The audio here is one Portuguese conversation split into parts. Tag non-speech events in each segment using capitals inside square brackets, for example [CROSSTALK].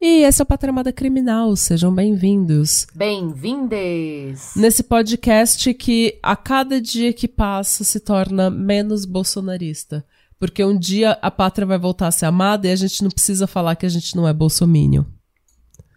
E esse é o Patramada Criminal, sejam bem-vindos. Bem-vindes! Nesse podcast que a cada dia que passa se torna menos bolsonarista. Porque um dia a pátria vai voltar a ser amada e a gente não precisa falar que a gente não é bolsomínio.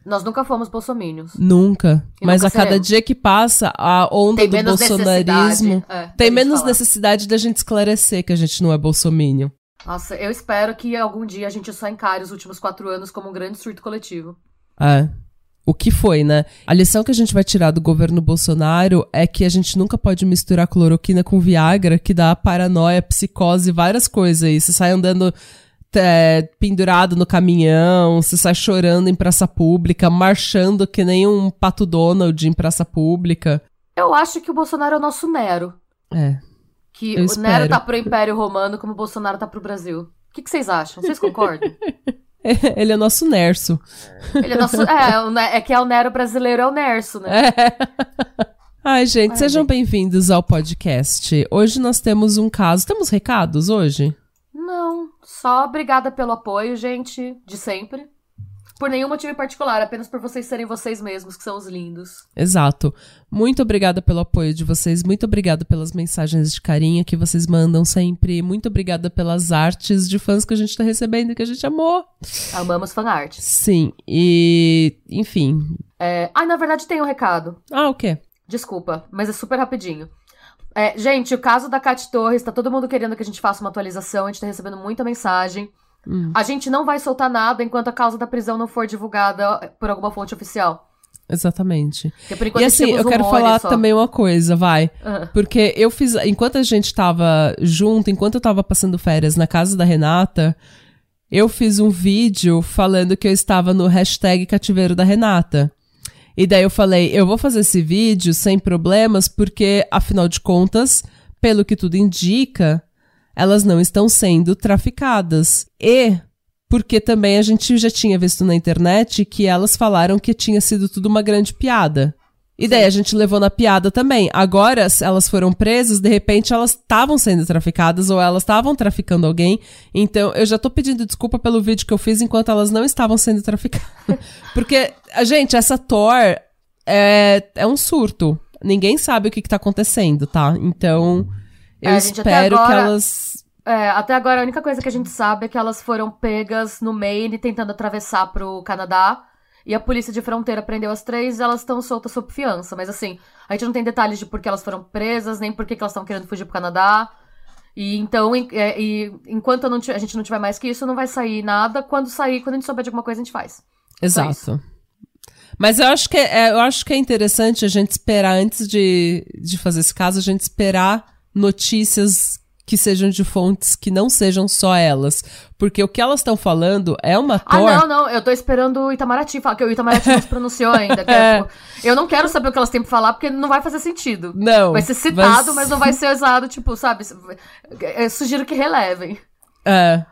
Nós nunca fomos bolsomínios. Nunca. E Mas nunca a cada dia que passa, a onda Tem do menos bolsonarismo necessidade, é, da tem gente menos da gente esclarecer que a gente não é bolsomínio. Nossa, eu espero que algum dia a gente só encare os últimos quatro anos como um grande surto coletivo. É. O que foi, né? A lição que a gente vai tirar do governo Bolsonaro é que a gente nunca pode misturar cloroquina com Viagra, que dá paranoia, psicose, várias coisas aí. Você sai andando é, pendurado no caminhão, você sai chorando em praça pública, marchando que nem um pato Donald em praça pública. Eu acho que o Bolsonaro é o nosso Nero. É. Que Eu o espero. Nero tá pro Império Romano como o Bolsonaro tá pro Brasil. O que, que vocês acham? Vocês concordam? [LAUGHS] Ele é nosso Nerso. Ele é nosso. É, Ne- é que é o Nero brasileiro, é o Nerso, né? Ai, gente, Ai, sejam bem-vindos ao podcast. Hoje nós temos um caso. Temos recados hoje? Não, só obrigada pelo apoio, gente, de sempre. Por nenhum motivo em particular, apenas por vocês serem vocês mesmos, que são os lindos. Exato. Muito obrigada pelo apoio de vocês, muito obrigada pelas mensagens de carinho que vocês mandam sempre, muito obrigada pelas artes de fãs que a gente tá recebendo e que a gente amou. Amamos fanart. Sim, e enfim. É... Ai, na verdade tem um recado. Ah, o quê? Desculpa, mas é super rapidinho. É, gente, o caso da Cat Torres, tá todo mundo querendo que a gente faça uma atualização, a gente tá recebendo muita mensagem. Hum. A gente não vai soltar nada enquanto a causa da prisão não for divulgada por alguma fonte oficial. Exatamente. E assim, eu quero falar só. também uma coisa, vai. Ah, Porque eu fiz. Enquanto a gente tava junto, enquanto eu tava passando férias na casa da Renata, eu fiz um vídeo falando que eu estava no hashtag cativeiro da Renata. E daí eu falei, eu vou fazer esse vídeo sem problemas, porque, afinal de contas, pelo que tudo indica, elas não estão sendo traficadas. E porque também a gente já tinha visto na internet que elas falaram que tinha sido tudo uma grande piada. E daí a gente levou na piada também. Agora, elas foram presas, de repente elas estavam sendo traficadas ou elas estavam traficando alguém. Então, eu já tô pedindo desculpa pelo vídeo que eu fiz enquanto elas não estavam sendo traficadas. [LAUGHS] Porque, a gente, essa Thor é, é um surto. Ninguém sabe o que, que tá acontecendo, tá? Então, eu É, espero que agora- elas. É, até agora a única coisa que a gente sabe é que elas foram pegas no Maine tentando atravessar pro Canadá. E a polícia de fronteira prendeu as três e elas estão soltas sob fiança. Mas assim, a gente não tem detalhes de por que elas foram presas, nem por que que elas estão querendo fugir pro Canadá. E então, em- é, e enquanto a gente não tiver mais que isso, não vai sair nada. Quando sair, quando a gente souber de alguma coisa, a gente faz. Exato. Mas eu acho que é, eu acho que é interessante a gente esperar, antes de, de fazer esse caso, a gente esperar notícias que sejam de fontes que não sejam só elas. Porque o que elas estão falando é uma Ah, Thor. não, não, eu tô esperando o Itamaraty falar, que o Itamaraty não se pronunciou ainda. que [LAUGHS] é, tipo, eu não quero saber o que elas têm pra falar, porque não vai fazer sentido. Não. Vai ser citado, vai- mas não vai ser usado, tipo, sabe? Eu sugiro que relevem. É.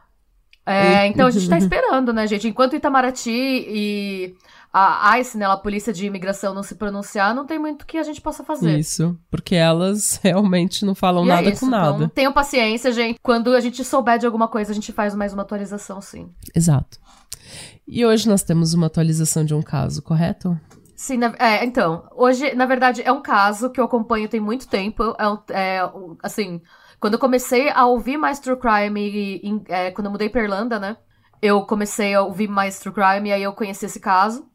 É, então a gente tá [LAUGHS] esperando, né, gente? Enquanto o Itamaraty e a ICE, né, a Polícia de Imigração, não se pronunciar, não tem muito que a gente possa fazer. Isso. Porque elas [LAUGHS] realmente não falam E é nada isso, com nada. Então, tenham paciência, gente. Quando a gente souber de alguma coisa, a gente faz mais uma atualização, sim. Exato. E hoje nós temos uma atualização de um caso, correto? Sim, na- é, então, hoje, na verdade, é um caso que eu acompanho tem muito tempo. É, é, assim, quando eu comecei a ouvir mais True Crime, e, em- é, quando eu mudei pra Irlanda, né? Eu comecei a ouvir mais True Crime e aí eu conheci esse caso.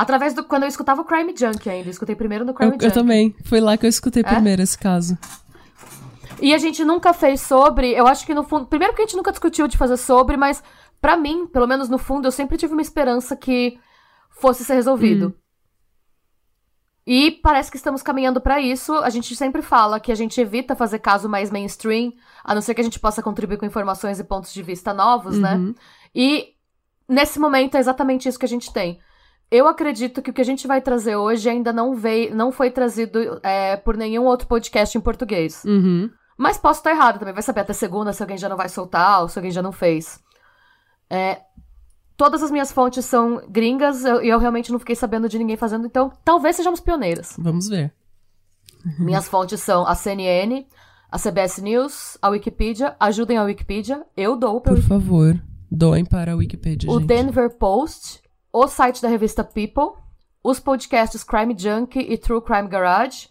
Através do. Quando eu escutava o Crime Junkie ainda. Eu escutei primeiro no Crime Eu, Junkie. eu também. Foi lá que eu escutei É? primeiro esse caso. E a gente nunca fez sobre. Eu acho que no fundo. Primeiro que a gente nunca discutiu de fazer sobre, mas pra mim, pelo menos no fundo, eu sempre tive uma esperança que fosse ser resolvido. E parece que estamos caminhando pra isso. A gente sempre fala que a gente evita fazer caso mais mainstream, a não ser que a gente possa contribuir com informações e pontos de vista novos, né? Uhum. E nesse momento é exatamente isso que a gente tem. Eu acredito que o que a gente vai trazer hoje ainda não veio, não foi trazido é, por nenhum outro podcast em português. Uhum. Mas posso estar errado também. Vai saber até segunda se alguém já não vai soltar ou se alguém já não fez. É, todas as minhas fontes são gringas e eu, eu, realmente não fiquei sabendo de ninguém fazendo, então talvez sejamos pioneiras. Vamos ver. [LAUGHS] Minhas fontes são a CNN, a CBS News, a Wikipedia. Ajudem a Wikipedia. Eu dou pra Por favor, doem para a Wikipedia. O gente. Denver Post, o site da revista People, os podcasts Crime Junkie e True Crime Garage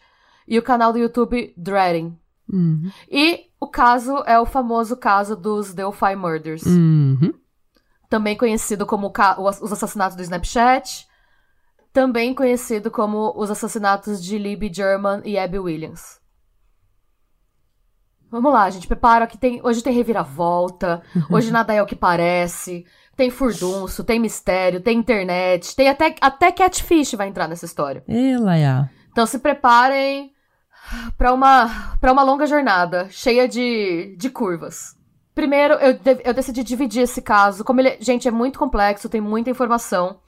e o canal do YouTube Dreading. Uhum. E o caso é o famoso caso dos Delphi Murders. Uhum. Também conhecido como os assassinatos do Snapchat. Também conhecido como os assassinatos de Libby German e Abby Williams. Vamos lá, gente. Prepara que tem. Hoje tem reviravolta. [LAUGHS] Hoje nada é o que parece. Tem furdunço, tem mistério, tem internet, tem até, até catfish vai entrar nessa história. Ela Então se preparem para uma, pra uma longa jornada, cheia de, de curvas. Primeiro, eu, eu decidi dividir esse caso. Como ele, gente, é muito complexo, tem muita informação.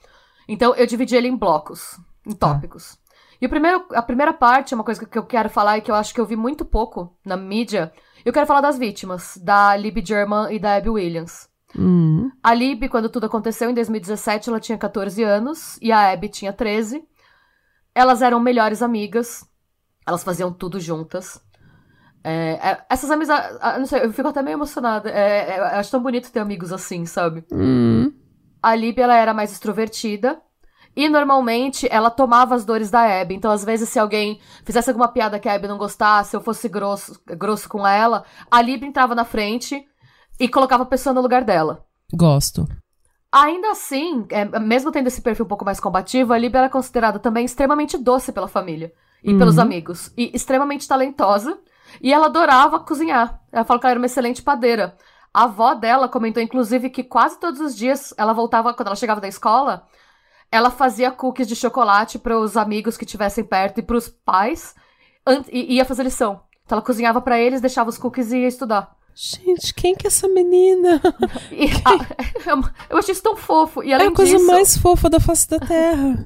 Então eu dividi ele em blocos, em tá. tópicos. Ah. E o primeiro, a primeira parte é uma coisa que eu quero falar e que eu acho que eu vi muito pouco na mídia. Eu quero falar das vítimas, da Libby German e da Abby Williams. Uhum. A Lib, quando tudo aconteceu, em 2017, ela tinha 14 anos e a Abby tinha 13. Elas eram melhores amigas, elas faziam tudo juntas. É, é, essas amizades. Ah, não sei, eu fico até meio emocionada. É, é, eu acho tão bonito ter amigos assim, sabe? Uhum. A Lib, ela era mais extrovertida. E normalmente ela tomava as dores da Abby. Então, às vezes, se alguém fizesse alguma piada que a Abby não gostasse, eu fosse grosso, grosso com ela, a Lib entrava na frente e colocava a pessoa no lugar dela. Gosto. Ainda assim, é, mesmo tendo esse perfil um pouco mais combativo, a Libby era considerada também extremamente doce pela família e uhum. pelos amigos. E extremamente talentosa. E ela adorava cozinhar. Ela falou que ela era uma excelente padeira. A avó dela comentou, inclusive, que quase todos os dias ela voltava, quando ela chegava da escola, ela fazia cookies de chocolate para os amigos que estivessem perto e para os pais e ia fazer lição. Então ela cozinhava para eles, deixava os cookies e ia estudar. Gente, quem que é essa menina? [LAUGHS] E, a, eu achei isso tão fofo. E além é a coisa disso, mais fofa da face da Terra.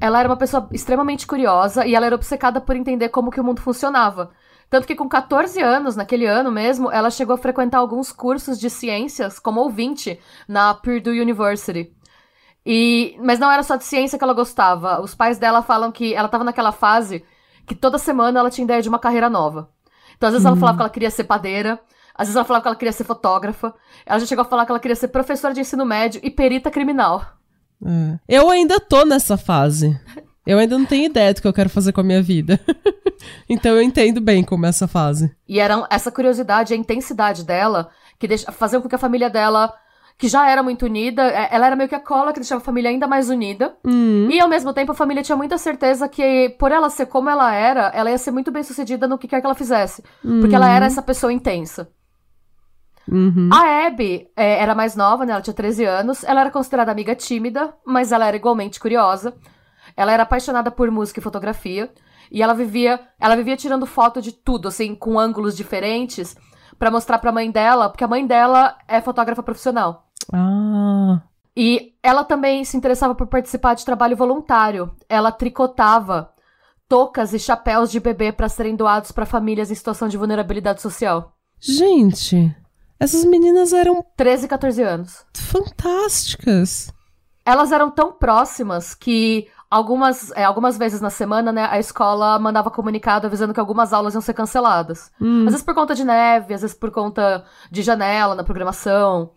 Ela era uma pessoa extremamente curiosa e ela era obcecada por entender como que o mundo funcionava. Tanto que com 14 anos, naquele ano mesmo, ela chegou a frequentar alguns cursos de ciências como ouvinte na Purdue University. E, mas não era só de ciência que ela gostava. Os pais dela falam que ela estava naquela fase que toda semana ela tinha ideia de uma carreira nova. Então, às vezes, ela hum. falava que ela queria ser padeira, às vezes ela falava que ela queria ser fotógrafa. Ela já chegou a falar que ela queria ser professora de ensino médio e perita criminal. É. Eu ainda tô nessa fase. Eu ainda não tenho ideia do que eu quero fazer com a minha vida. [LAUGHS] então eu entendo bem como é essa fase. E era essa curiosidade, a intensidade dela, que deixa, fazia com que a família dela, que já era muito unida, é, ela era meio que a cola que deixava a família ainda mais unida. Uhum. E ao mesmo tempo a família tinha muita certeza que, por ela ser como ela era, ela ia ser muito bem sucedida no que quer que ela fizesse. Uhum. Porque ela era essa pessoa intensa. Uhum. A Abby é, era mais nova, né? Ela tinha 13 anos. Ela era considerada amiga tímida, mas ela era igualmente curiosa. Ela era apaixonada por música e fotografia. E ela vivia, ela vivia tirando foto de tudo, assim, com ângulos diferentes, para mostrar pra mãe dela, porque a mãe dela é fotógrafa profissional. Ah. E ela também se interessava por participar de trabalho voluntário. Ela tricotava toucas e chapéus de bebê para serem doados para famílias em situação de vulnerabilidade social. Gente, essas meninas eram 13 e 14 anos. Fantásticas. Elas eram tão próximas que algumas, é, algumas vezes na semana, né, a escola mandava comunicado avisando que algumas aulas iam ser canceladas. Hum. Às vezes por conta de neve, às vezes por conta de janela na programação.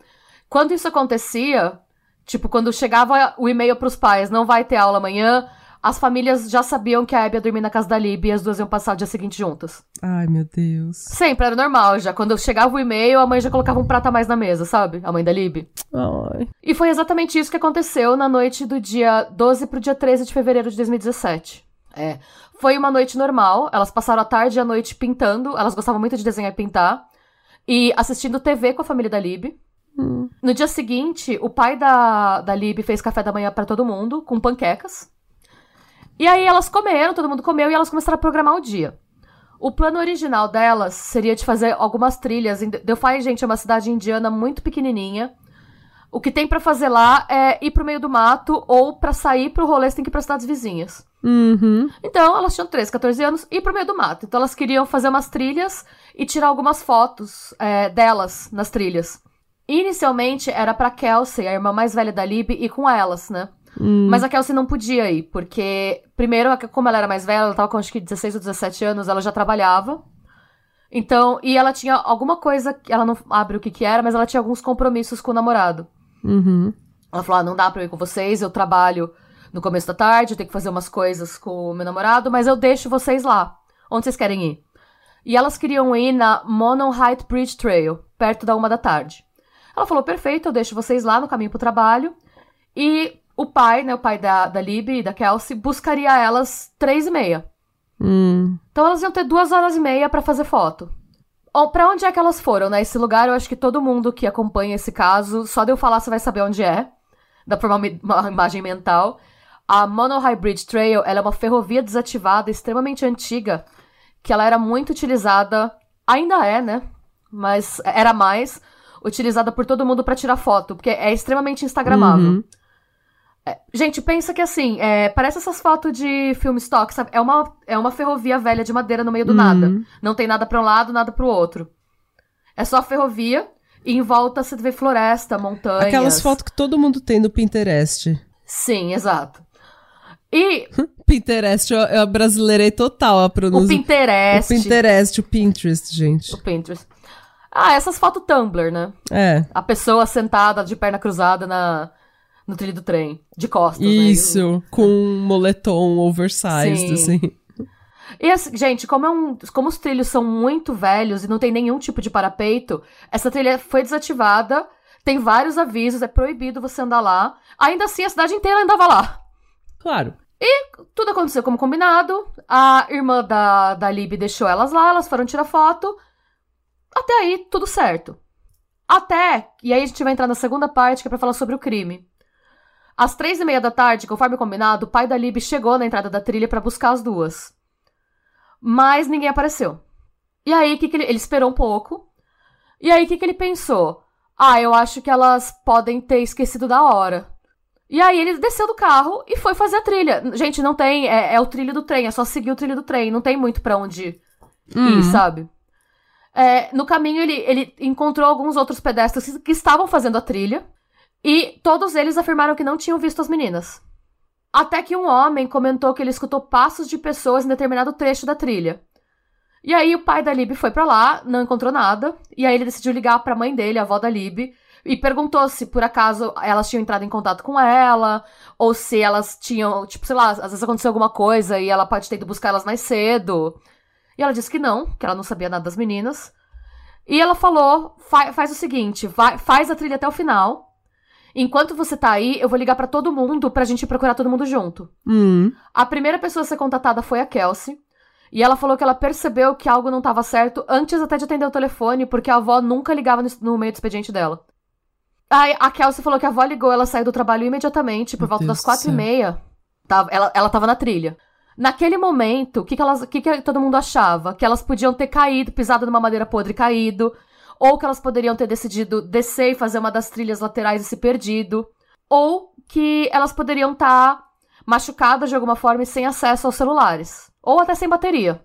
Quando isso acontecia, tipo, quando chegava o e-mail pros pais, não vai ter aula amanhã, as famílias já sabiam que a Abby ia dormir na casa da Lib e as duas iam passar o dia seguinte juntas. Ai, meu Deus. Sempre, era normal já. Quando chegava o e-mail, a mãe já colocava um prato a mais na mesa, sabe? A mãe da Lib. Ai. E foi exatamente isso que aconteceu na noite do dia 12 pro dia 13 de fevereiro de 2017. É. Foi uma noite normal, elas passaram a tarde e a noite pintando, elas gostavam muito de desenhar e pintar. E assistindo TV com a família da Lib. Hum. No dia seguinte, o pai da, da Lib fez café da manhã para todo mundo, com panquecas. E aí elas comeram, todo mundo comeu e elas começaram a programar o dia. O plano original delas seria de fazer algumas trilhas. Delphi, gente, é uma cidade indiana muito pequenininha. O que tem pra fazer lá é ir pro meio do mato ou pra sair pro rolê você tem que ir pra cidades vizinhas. Uhum. Então, elas tinham 13, 14 anos e ir pro meio do mato. Então, elas queriam fazer umas trilhas e tirar algumas fotos é, delas nas trilhas. Inicialmente, era pra Kelsey, a irmã mais velha da Lib, ir com elas, né? Mas a Kelsey não podia ir, porque, primeiro, como ela era mais velha, ela tava com acho que 16 ou 17 anos, ela já trabalhava. Então, e ela tinha alguma coisa, ela não abre o que que era, mas ela tinha alguns compromissos com o namorado. Uhum. Ela falou: ah, não dá pra eu ir com vocês, eu trabalho no começo da tarde, eu tenho que fazer umas coisas com o meu namorado, mas eu deixo vocês lá. Onde vocês querem ir? E elas queriam ir na Monon Height Bridge Trail, perto da uma da tarde. Ela falou: perfeito, eu deixo vocês lá no caminho pro trabalho. E o pai, né, o pai da, da Libby e da Kelsey, buscaria elas três e meia. Hum. Então elas iam ter duas horas e meia pra fazer foto. Ó, Pra onde é que elas foram, né? Esse lugar, eu acho que todo mundo que acompanha esse caso, só de eu falar você vai saber onde é. Dá pra uma, uma imagem mental. A Mono High Bridge Trail, ela é uma ferrovia desativada, extremamente antiga, que ela era muito utilizada, ainda é, né? Mas era mais utilizada por todo mundo pra tirar foto, porque é extremamente instagramável. Uhum. Gente, pensa que assim, é, parece essas fotos de filme stock, sabe? É uma, é uma ferrovia velha de madeira no meio do Uhum. nada. Não tem nada pra um lado, nada pro outro. É só ferrovia e em volta você vê floresta, montanhas. Aquelas fotos que todo mundo tem no Pinterest. Sim, exato. E [LAUGHS] Pinterest, eu, eu brasileirei total a o pronúncia. Pinterest. O Pinterest, o Pinterest, gente. O Pinterest. Ah, essas fotos Tumblr, né? É. A pessoa sentada de perna cruzada na, no trilho do trem, de costas. né? Isso, com um moletom oversized, Sim. assim. E assim, gente, como, é um, como os trilhos são muito velhos e não tem nenhum tipo de parapeito, essa trilha foi desativada, tem vários avisos, é proibido você andar lá. Ainda assim, a cidade inteira andava lá. Claro. Tudo aconteceu como combinado. A irmã da, da Lib deixou elas lá, elas foram tirar foto. Até aí, tudo certo. Até, e aí a gente vai entrar na segunda parte, que é pra falar sobre o crime. Às três e meia da tarde, conforme combinado, o pai da Lib chegou na entrada da trilha pra buscar as duas. Mas ninguém apareceu. E aí, que que ele, ele esperou um pouco. E aí, o que, que ele pensou? Ah, eu acho que elas podem ter esquecido da hora. E aí ele desceu do carro e foi fazer a trilha. Gente, não tem. É, é o trilho do trem, é só seguir o trilho do trem. Não tem muito pra onde ir, sabe? É, no caminho, ele, ele encontrou alguns outros pedestres que estavam fazendo a trilha. E todos eles afirmaram que não tinham visto as meninas. Até que um homem comentou que ele escutou passos de pessoas em determinado trecho da trilha. E aí o pai da Lib foi pra lá, não encontrou nada. E aí ele decidiu ligar pra mãe dele, a avó da Lib, e perguntou se por acaso elas tinham entrado em contato com ela, ou se elas tinham, tipo, sei lá, às vezes aconteceu alguma coisa e ela pode ter ido buscar elas mais cedo. E ela disse que não, que ela não sabia nada das meninas. E ela falou: "Fa- faz o seguinte, vai, faz a trilha até o final. Enquanto você tá aí, eu vou ligar pra todo mundo pra gente procurar todo mundo junto. Hum. A primeira pessoa a ser contatada foi a Kelsey. E ela falou que ela percebeu que algo não estava certo antes até de atender o telefone, porque a avó nunca ligava no, no meio do expediente dela. Aí a Kelsey falou que a avó ligou, ela saiu do trabalho imediatamente, por Meu volta Deus das quatro e meia. Tava, ela, ela tava na trilha. Naquele momento, o que, que, elas, que, que todo mundo achava? Que elas podiam ter caído, pisado numa madeira podre e caído. Ou que elas poderiam ter decidido descer e fazer uma das trilhas laterais e se perdido. Ou que elas poderiam estar machucadas de alguma forma e sem acesso aos celulares. Ou até sem bateria.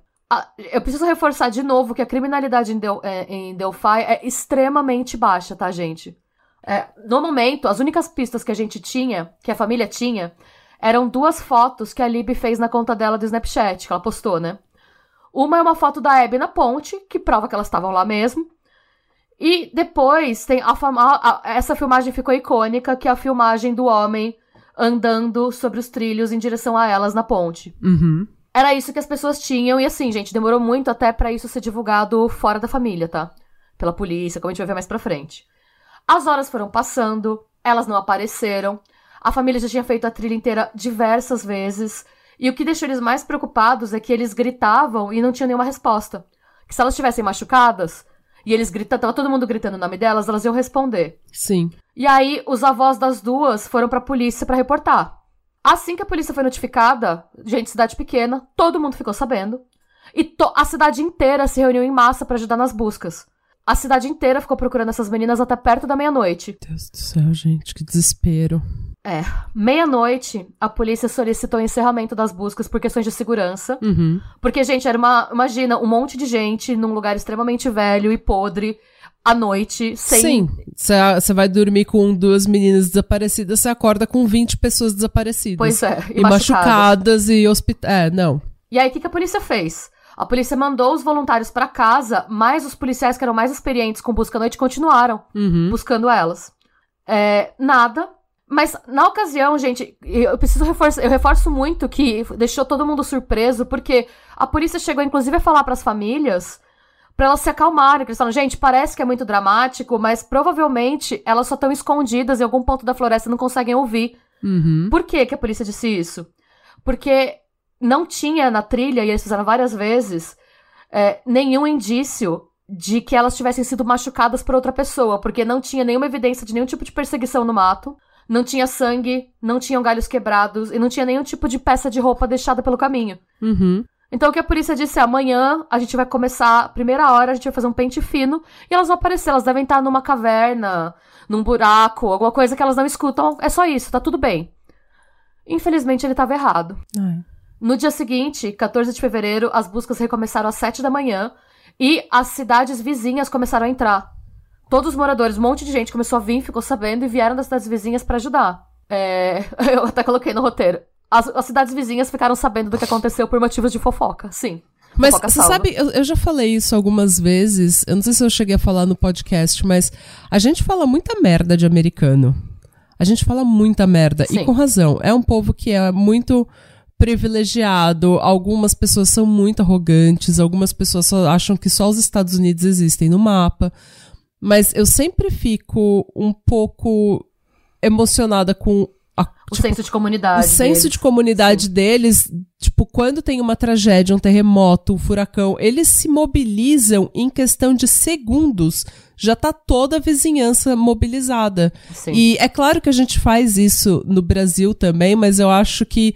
Eu preciso reforçar de novo que a criminalidade é, em Delphi é extremamente baixa, tá, gente? É, no momento, as únicas pistas que a gente tinha, que a família tinha, eram duas fotos que a Lib fez na conta dela do Snapchat, que ela postou, né? Uma é uma foto da Abby na ponte, que prova que elas estavam lá mesmo. E depois tem a, fama- a- essa filmagem ficou icônica, que é a filmagem do homem andando sobre os trilhos em direção a elas na ponte. Uhum. Era isso que as pessoas tinham, e assim, gente, demorou muito até pra isso ser divulgado fora da família, tá? Pela polícia, como a gente vai ver mais pra frente. As horas foram passando, elas não apareceram, a família já tinha feito a trilha inteira diversas vezes, e o que deixou eles mais preocupados é que eles gritavam e não tinham nenhuma resposta. Que se elas estivessem machucadas, e eles gritando, tava todo mundo gritando o nome delas, elas iam responder. Sim. E aí, os avós das duas foram pra polícia pra reportar. Assim que a polícia foi notificada, gente, cidade pequena, todo mundo ficou sabendo. E a cidade inteira se reuniu em massa pra ajudar nas buscas. A cidade inteira ficou procurando essas meninas até perto da meia-noite. Deus do céu, gente, que desespero. É. Meia-noite, a polícia solicitou o encerramento das buscas por questões de segurança. Uhum. Porque, gente, era uma. Imagina, um monte de gente num lugar extremamente velho e podre, à noite, sem. Sim, você vai dormir com duas meninas desaparecidas, você acorda com 20 pessoas desaparecidas. Pois é, e, machucadas. e hospital. É, não. E aí, o que, que a polícia fez? A polícia mandou os voluntários para casa, mas os policiais que eram mais experientes com busca à noite continuaram Uhum. buscando elas. É, nada. Mas na ocasião, gente, eu preciso reforçar, eu reforço muito que deixou todo mundo surpreso, porque a polícia chegou inclusive a falar para as famílias para elas se acalmarem, que eles falam, gente, parece que é muito dramático, mas provavelmente elas só estão escondidas em algum ponto da floresta e não conseguem ouvir. Uhum. Por que, que a polícia disse isso? Porque não tinha na trilha, e eles fizeram várias vezes, é, nenhum indício de que elas tivessem sido machucadas por outra pessoa, porque não tinha nenhuma evidência de nenhum tipo de perseguição no mato, não tinha sangue, não tinham galhos quebrados e não tinha nenhum tipo de peça de roupa deixada pelo caminho. Uhum. Então o que a polícia disse é: amanhã a gente vai começar, primeira hora, a gente vai fazer um pente fino e elas vão aparecer. Elas devem estar numa caverna, num buraco, alguma coisa que elas não escutam. É só isso, tá tudo bem. Infelizmente ele estava errado. No dia seguinte, 14 de fevereiro, as buscas recomeçaram às 7 da manhã e as cidades vizinhas começaram a entrar. Todos os moradores, um monte de gente começou a vir, ficou sabendo e vieram das cidades vizinhas para ajudar. É, [LAUGHS] eu até coloquei no roteiro. As, as, cidades vizinhas ficaram sabendo do que aconteceu por motivos de fofoca, sim. Mas fofoca você salva. sabe, eu, eu, já falei isso algumas vezes. Eu não sei se eu cheguei a falar no podcast, mas a gente fala muita merda de americano. A gente fala muita merda. Sim. E com razão. É um povo que é muito privilegiado. Algumas pessoas são muito arrogantes. Algumas pessoas acham que só os Estados Unidos existem no mapa. Mas eu sempre fico um pouco emocionada com a, O tipo, senso de comunidade. o senso deles. de comunidade deles, tipo, quando tem uma tragédia, um terremoto, um furacão, eles se mobilizam em questão de segundos. Já tá toda a vizinhança mobilizada. Sim. E é claro que a gente faz isso no Brasil também, mas eu acho que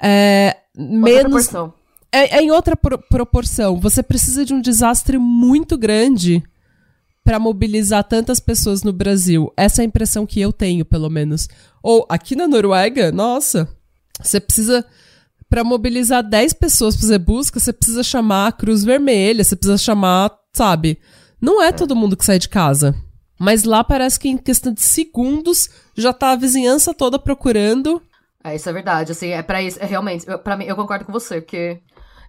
é, menos. É, é em outra pro- proporção. Você precisa de um desastre muito grande para mobilizar tantas pessoas no Brasil. Essa é a impressão que eu tenho, pelo menos. Ou aqui na Noruega, nossa, você precisa para mobilizar 10 pessoas pra fazer busca, você precisa chamar a Cruz Vermelha, você precisa chamar, sabe? Não é todo mundo que sai de casa. Mas lá parece que em questão de segundos já tá a vizinhança toda procurando. É, isso é verdade, assim, é para isso, é realmente, pra mim, eu concordo com você, porque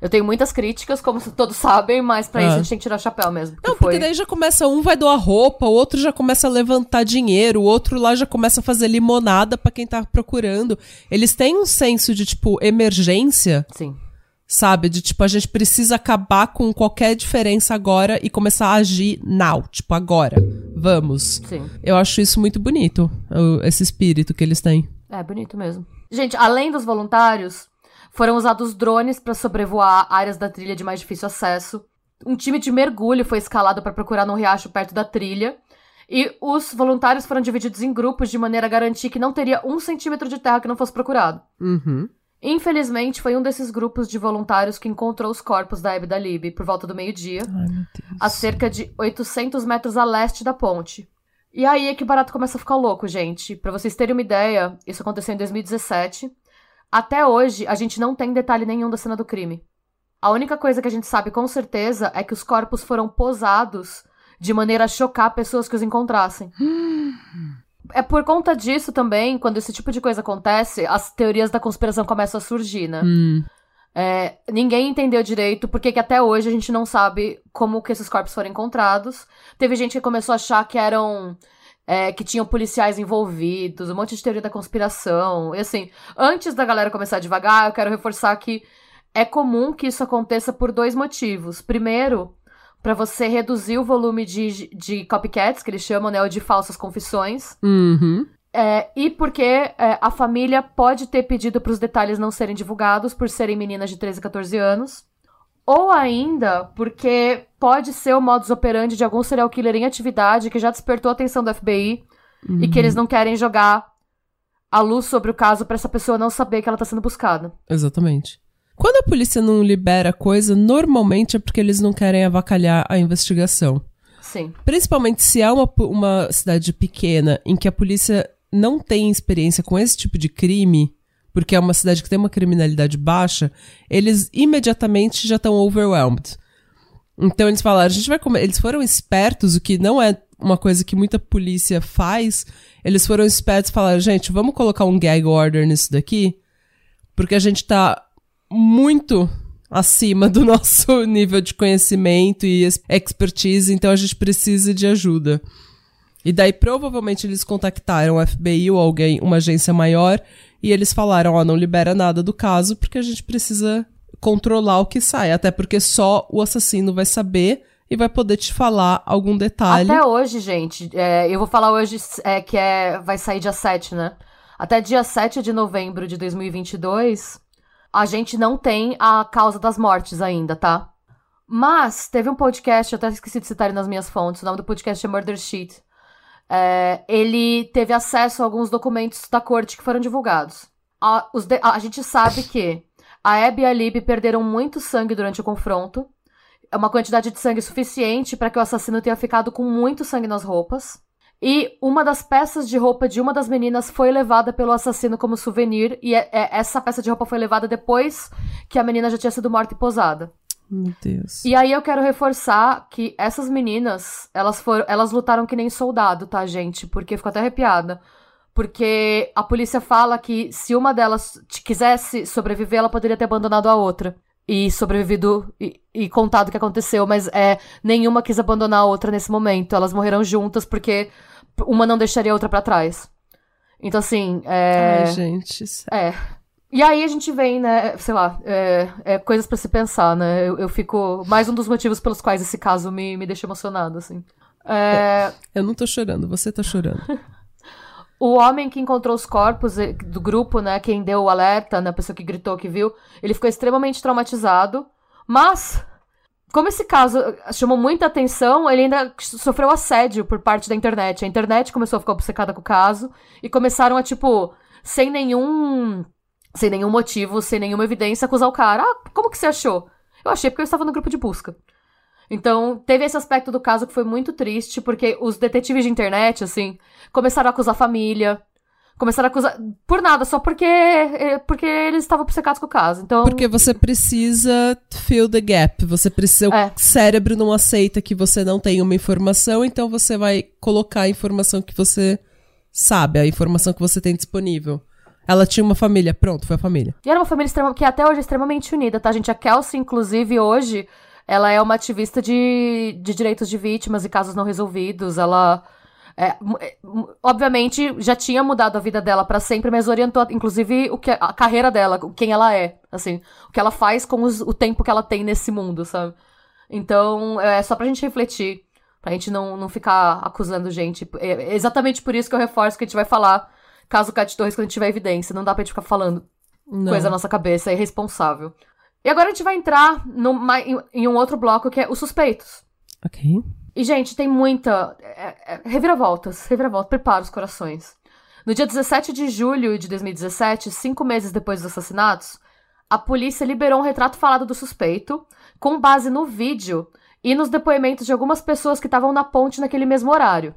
eu tenho muitas críticas, como todos sabem, mas pra Ah. isso a gente tem que tirar o chapéu mesmo. Não, foi- porque daí já começa um vai doar roupa, o outro já começa a levantar dinheiro, o outro lá já começa a fazer limonada pra quem tá procurando. Eles têm um senso de tipo emergência, Sim. sabe? De tipo a gente precisa acabar com qualquer diferença agora e começar a agir now, tipo agora. Vamos. Sim. Eu acho isso muito bonito, esse espírito que eles têm. É bonito mesmo. Gente, além dos voluntários, foram usados drones para sobrevoar áreas da trilha de mais difícil acesso. Um time de mergulho foi escalado para procurar num riacho perto da trilha. E os voluntários foram divididos em grupos de maneira a garantir que não teria um centímetro de terra que não fosse procurado. Uhum. Infelizmente, foi um desses grupos de voluntários que encontrou os corpos da Hebe e da Lib por volta do meio-dia, a cerca de 800 metros a leste da ponte. E aí é que o barato começa a ficar louco, gente. Pra vocês terem uma ideia, isso aconteceu em 2017. Até hoje, a gente não tem detalhe nenhum da cena do crime. A única coisa que a gente sabe com certeza é que os corpos foram posados de maneira a chocar pessoas que os encontrassem. É por conta disso também, quando esse tipo de coisa acontece, as teorias da conspiração começam a surgir, né? Hum. É, ninguém entendeu direito porque que até hoje a gente não sabe como que esses corpos foram encontrados. Teve gente que começou a achar que eram. É, que tinham policiais envolvidos, um monte de teoria da conspiração. E assim, antes da galera começar devagar, eu quero reforçar que é comum que isso aconteça por dois motivos. Primeiro, para você reduzir o volume de, de copycats, que eles chamam, né, ou de falsas confissões. Uhum. É, e porque é, a família pode ter pedido para os detalhes não serem divulgados por serem meninas de 13 e 14 anos. Ou ainda porque pode ser o modus operandi de algum serial killer em atividade que já despertou a atenção do FBI e que eles não querem jogar a luz sobre o caso para essa pessoa não saber que ela tá sendo buscada. Exatamente. Quando a polícia não libera coisa, normalmente é porque eles não querem avacalhar a investigação. Sim. Principalmente se é uma, uma cidade pequena em que a polícia não tem experiência com esse tipo de crime, porque é uma cidade que tem uma criminalidade baixa, eles imediatamente já estão overwhelmed. Então eles falaram, a gente vai comer. Eles foram espertos, o que não é uma coisa que muita polícia faz. Eles foram espertos e falaram, gente, vamos colocar um gag order nisso daqui, porque a gente tá muito acima do [LAUGHS] nosso nível de conhecimento e expertise, então a gente precisa de ajuda. E daí provavelmente eles contactaram o FBI ou alguém, uma agência maior, e eles falaram, ó, oh, não libera nada do caso porque a gente precisa controlar o que sai, até porque só o assassino vai saber e vai poder te falar algum detalhe. Até hoje, gente, é, eu vou falar hoje é, que é, vai sair dia 7, né? Até dia 7 de novembro de 2022, a gente não tem a causa das mortes ainda, tá? Mas teve um podcast, eu até esqueci de citar nas minhas fontes, o nome do podcast é Murder Sheet. É, ele teve acesso a alguns documentos da corte que foram divulgados. A, de, a, a gente sabe que a Abby e a Lib perderam muito sangue durante o confronto. É uma quantidade de sangue suficiente para que o assassino tenha ficado com muito sangue nas roupas. E uma das peças de roupa de uma das meninas foi levada pelo assassino como souvenir, e é, é, essa peça de roupa foi levada depois que a menina já tinha sido morta e posada. Meu Deus. E aí eu quero reforçar que essas meninas, elas foram, elas lutaram que nem soldado, tá, gente? Porque ficou até arrepiada. Porque a polícia fala que se uma delas quisesse sobreviver, ela poderia ter abandonado a outra e sobrevivido e, e, contado o que aconteceu, mas é nenhuma quis abandonar a outra nesse momento. Elas morreram juntas porque uma não deixaria a outra para trás. Então, assim. É... Ai, gente. É. E aí a gente vem, né, sei lá, é, é coisas para se pensar, né? Eu, eu, fico. Mais um dos motivos pelos quais esse caso me, me deixa emocionado, assim. É... Eu não tô chorando, você tá chorando. [LAUGHS] O homem que encontrou os corpos eh, do grupo, né, quem deu o alerta, né, a pessoa que gritou, que viu, ele ficou extremamente traumatizado. Mas, como esse caso eh, chamou muita atenção, ele ainda sofreu assédio por parte da internet. A internet começou a ficar obcecada com o caso e começaram a, tipo, sem nenhum. Sem nenhum motivo, sem nenhuma evidência, acusar o cara. Ah, como que você achou? Eu achei porque eu estava no grupo de busca. Então, teve esse aspecto do caso que foi muito triste, porque os detetives de internet, assim, começaram a acusar a família. Começaram a acusar. Por nada, só porque. Eh, porque eles estavam obcecados com o caso. Então. Porque você precisa fill the gap. Você precisa. É. O cérebro não aceita que você não tem uma informação, então você vai colocar a informação que você sabe, a informação que você tem disponível. Ela tinha uma família, pronto, foi a família. E era uma família que até hoje é extremamente unida, tá, gente? A Kelsey, inclusive, hoje, ela é uma ativista de, de direitos de vítimas e casos não resolvidos. Ela. É, é obviamente já tinha mudado a vida dela para sempre, mas orientou inclusive o que a carreira dela, quem ela é, assim, o que ela faz com os, o tempo que ela tem nesse mundo, sabe? Então, é só pra gente refletir, pra gente não, não ficar acusando gente. É exatamente por isso que eu reforço que a gente vai falar caso Cat Torres quando a gente tiver evidência, não dá pra gente ficar falando não. coisa na nossa cabeça, é irresponsável. E agora a gente vai entrar em um outro bloco que é os suspeitos. Ok. E, gente, tem muita. É, é, reviravoltas, reviravoltas, prepara os corações. No dia 17 de julho de 2017, cinco meses depois dos assassinatos, a polícia liberou um retrato falado do suspeito, com base no vídeo e nos depoimentos de algumas pessoas que estavam na ponte naquele mesmo horário.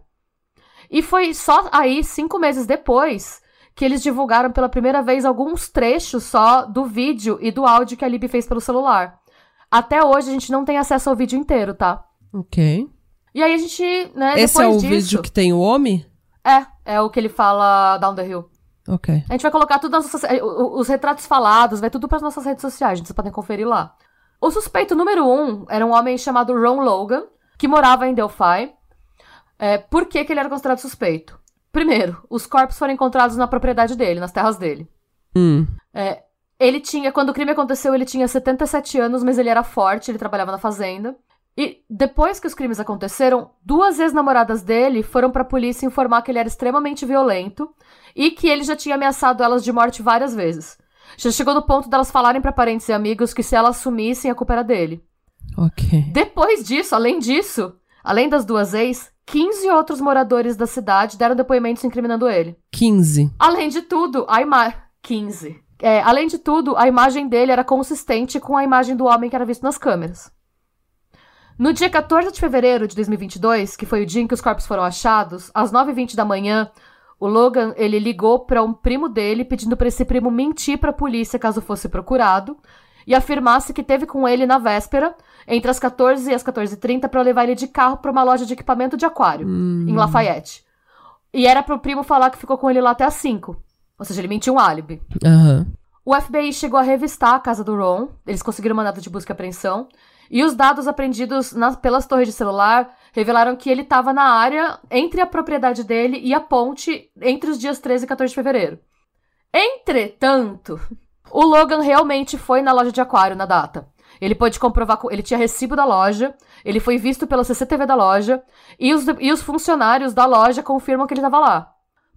E foi só aí, cinco meses depois, que eles divulgaram pela primeira vez alguns trechos só do vídeo e do áudio que a Lib fez pelo celular. Até hoje a gente não tem acesso ao vídeo inteiro, tá? Ok. E aí a gente, né, Esse é o disso, vídeo que tem o homem? É, é o que ele fala down the hill. Ok. A gente vai colocar tudo nas nossas, os retratos falados, vai tudo para as nossas redes sociais, gente, vocês podem conferir lá. O suspeito número um era um homem chamado Ron Logan, que morava em Delphi. É, por que, que ele era considerado suspeito? Primeiro, os corpos foram encontrados na propriedade dele, nas terras dele. Hum. É, ele tinha, quando o crime aconteceu, ele tinha 77 anos, mas ele era forte, ele trabalhava na fazenda. E depois que os crimes aconteceram, duas ex-namoradas dele foram pra polícia informar que ele era extremamente violento e que ele já tinha ameaçado elas de morte várias vezes. Já chegou no ponto delas falarem para parentes e amigos que se elas sumissem, a culpa era dele. Ok. Depois disso, além disso, além das duas ex, 15 outros moradores da cidade deram depoimentos incriminando ele. 15. Além de tudo, a imagem. 15. É, além de tudo, a imagem dele era consistente com a imagem do homem que era visto nas câmeras. No dia 14 de fevereiro de 2022, que foi o dia em que os corpos foram achados, às 9h20 da manhã, o Logan, ele ligou para um primo dele pedindo para esse primo mentir para a polícia caso fosse procurado e afirmasse que teve com ele na véspera, entre as 14 e as 14h30, para levar ele de carro para uma loja de equipamento de aquário, Hum. em Lafayette. E era pro primo falar que ficou com ele lá até as 5. Ou seja, ele mentiu um álibi. Aham. O FBI chegou a revistar a casa do Ron, eles conseguiram mandado de busca e apreensão, e os dados apreendidos nas- pelas torres de celular revelaram que ele estava na área entre a propriedade dele e a ponte entre os dias 13 e 14 de fevereiro. Entretanto, o Logan realmente foi na loja de aquário na data. Ele pôde comprovar, co- ele tinha recibo da loja, ele foi visto pela CCTV da loja, e os, e os funcionários da loja confirmam que ele estava lá.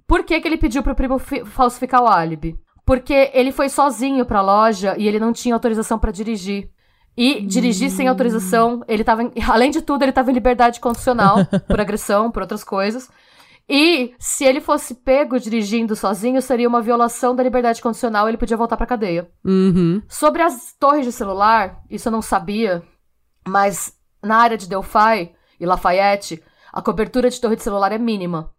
Por que, que ele pediu pro primo fi- falsificar o álibi? Porque ele foi sozinho pra loja e ele não tinha autorização pra dirigir. E dirigir sem autorização, ele tava. em- [LAUGHS] além de tudo, ele tava em liberdade condicional por [LAUGHS] agressão, por outras coisas. E se ele fosse pego dirigindo sozinho, seria uma violação da liberdade condicional e ele podia voltar pra cadeia. Uhum. Sobre as torres de celular, isso eu não sabia, mas na área de Delphi e Lafayette, a cobertura de torre de celular é mínima.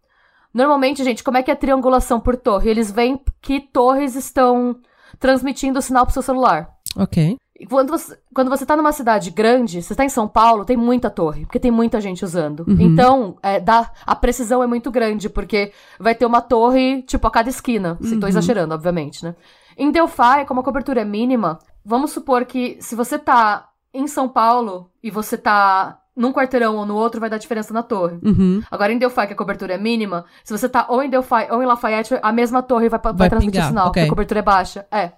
Normalmente, gente, como é que é a triangulação por torre? Eles veem que torres estão transmitindo o sinal pro seu celular. Ok. Quando você, quando você tá numa cidade grande, você tá em São Paulo, tem muita torre, porque tem muita gente usando. Uhum. Então, é, dá, a precisão é muito grande, porque vai ter uma torre, tipo, a cada esquina. Se tô Uhum. exagerando, obviamente, né? Em Delphi, como a cobertura é mínima, vamos supor que se você tá em São Paulo e você tá num quarteirão ou no outro, vai dar diferença na torre. Uhum. Agora, em Delphi, que a cobertura é mínima, se você tá ou em Delphi ou em Lafayette, a mesma torre vai, vai, Vai transmitir pingar, o sinal, ok. porque a cobertura é baixa. É.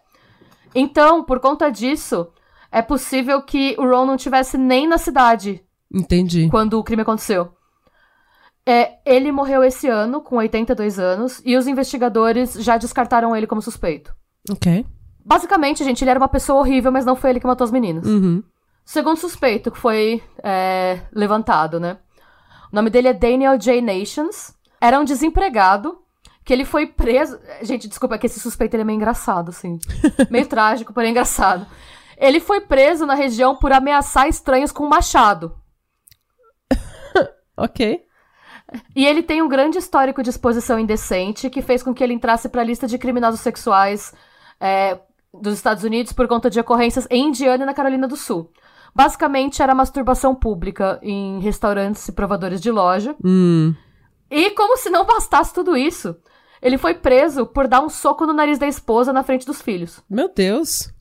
Então, por conta disso, é possível que o Ron não tivesse nem na cidade Entendi. quando o crime aconteceu. É, ele morreu esse ano, com 82 anos, e os investigadores já descartaram ele como suspeito. Ok. Basicamente, gente, ele era uma pessoa horrível, mas não foi ele que matou as meninas. Uhum. Segundo suspeito que foi é, levantado, né? O nome dele é Daniel J. Nations. Era um desempregado que ele foi preso. Gente, desculpa, é que esse suspeito ele é meio engraçado, assim. [LAUGHS] meio trágico, porém engraçado. Ele foi preso na região por ameaçar estranhos com um machado. [LAUGHS] Ok. E ele tem um grande histórico de exposição indecente que fez com que ele entrasse para a lista de criminosos sexuais é, dos Estados Unidos por conta de ocorrências em Indiana e na Carolina do Sul. Basicamente, era masturbação pública em restaurantes e provadores de loja. Hum. E como se não bastasse tudo isso, ele foi preso por dar um soco no nariz da esposa na frente dos filhos. Meu Deus.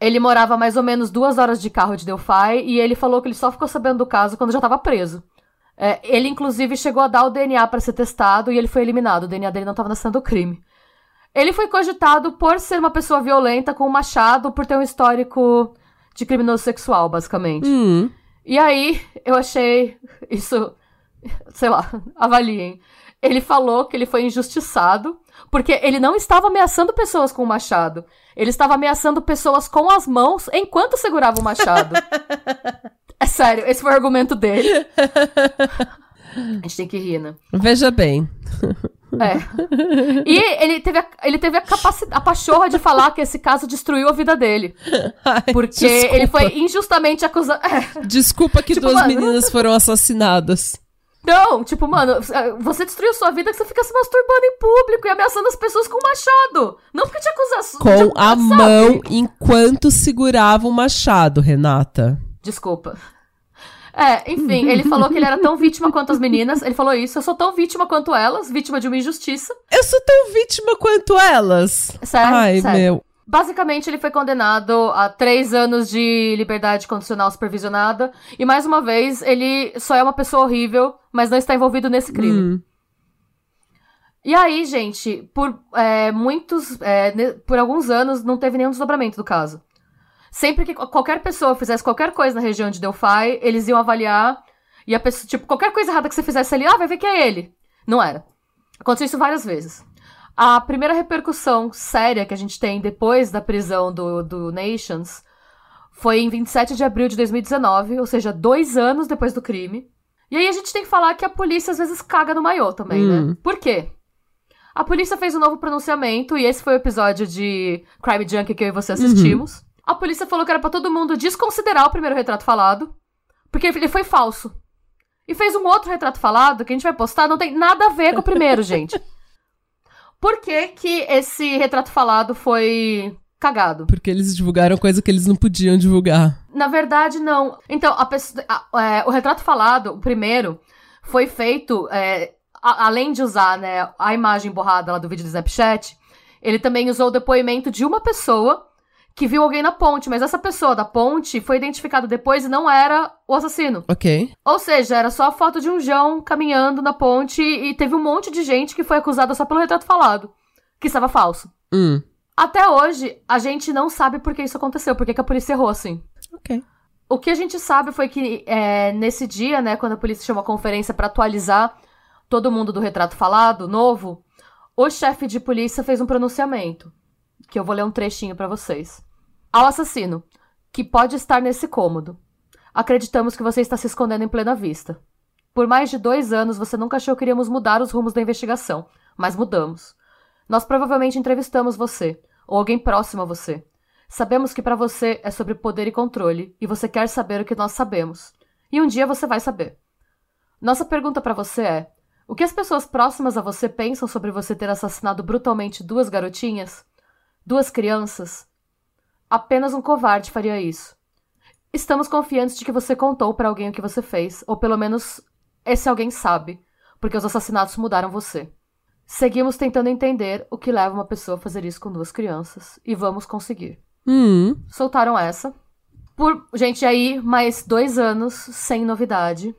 Ele morava mais ou menos duas horas de carro de Delphi e ele falou que ele só ficou sabendo do caso quando já estava preso. É, ele, inclusive, chegou a dar o DNA para ser testado e ele foi eliminado. O DNA dele não estava na cena do crime. Ele foi cogitado por ser uma pessoa violenta com um machado, por ter um histórico de criminoso sexual, basicamente. Hum. E aí, eu achei isso. Sei lá, [LAUGHS] avaliem. Ele falou que ele foi injustiçado porque ele não estava ameaçando pessoas com o machado. Ele estava ameaçando pessoas com as mãos enquanto segurava o machado. [LAUGHS] é sério, esse foi o argumento dele. [LAUGHS] A gente tem que rir, né? Veja bem. É. E ele teve a, ele teve a capacidade, a pachorra de falar que esse caso destruiu a vida dele. Ai, Porque desculpa. ele foi injustamente acusado. É. Desculpa que Tipo, duas mano. meninas foram assassinadas. Não, tipo, mano, você destruiu sua vida que você fica se masturbando em público e ameaçando as pessoas com machado. Não porque te acusar. Com a mão enquanto segurava o machado, Renata. Desculpa. É, enfim, ele falou que ele era tão vítima [LAUGHS] quanto as meninas. Ele falou isso, eu sou tão vítima quanto elas, vítima de uma injustiça. Eu sou tão vítima quanto elas. Sério, Ai, sério. meu. Basicamente, ele foi condenado a três anos de liberdade condicional supervisionada. E mais uma vez, ele só é uma pessoa horrível, mas não está envolvido nesse crime. Hum. E aí, gente, por é, muitos. é, por alguns anos não teve nenhum desdobramento do caso. Sempre que qualquer pessoa fizesse qualquer coisa na região de Delphi, eles iam avaliar. E a pessoa, tipo, qualquer coisa errada que você fizesse ali, ah, vai ver que é ele. Não era. Aconteceu isso várias vezes. A primeira repercussão séria que a gente tem depois da prisão do, do Nations foi em 27 de abril de 2019, ou seja, dois anos depois do crime. E aí a gente tem que falar que a polícia às vezes caga no maiô também, Hum. né? Por quê? A polícia fez um novo pronunciamento, e esse foi o episódio de Crime Junkie que eu e você assistimos. A polícia falou que era pra todo mundo desconsiderar o primeiro retrato falado, Porque ele foi falso. E fez um outro retrato falado que a gente vai postar, não tem nada a ver com o primeiro, [LAUGHS] gente. Por que, que esse retrato falado foi cagado? Porque eles divulgaram coisa que eles não podiam divulgar. Na verdade, não. Então, a pessoa, a- é, o retrato falado, o primeiro, foi feito, é, a- além de usar né, a imagem borrada lá do vídeo do Snapchat, ele também usou o depoimento de uma pessoa que viu alguém na ponte, mas essa pessoa da ponte foi identificada depois e não era o assassino. Ok. Ou seja, era só a foto de um João caminhando na ponte e teve um monte de gente que foi acusada só pelo retrato falado, que estava falso. Hum. Até hoje, a gente não sabe por que isso aconteceu, por que que a polícia errou assim. Ok. O que a gente sabe foi que é, nesse dia, né, quando a polícia chamou a conferência pra atualizar todo mundo do retrato falado, novo, o chefe de polícia fez um pronunciamento, que eu vou ler um trechinho pra vocês. Ao assassino, que pode estar nesse cômodo. Acreditamos que você está se escondendo em plena vista. Por mais de dois anos você nunca achou que iríamos mudar os rumos da investigação, mas mudamos. Nós provavelmente entrevistamos você, ou alguém próximo a você. Sabemos que pra você é sobre poder e controle, e você quer saber o que nós sabemos. E um dia você vai saber. Nossa pergunta pra você é: o que as pessoas próximas a você pensam sobre você ter assassinado brutalmente duas garotinhas? Duas crianças? Apenas um covarde faria isso. Estamos confiantes de que você contou pra alguém o que você fez, ou pelo menos esse alguém sabe, porque os assassinatos mudaram você. Seguimos tentando entender o que leva uma pessoa a fazer isso com duas crianças, e vamos conseguir Hum. soltaram essa. Por, gente, aí mais dois anos sem novidade.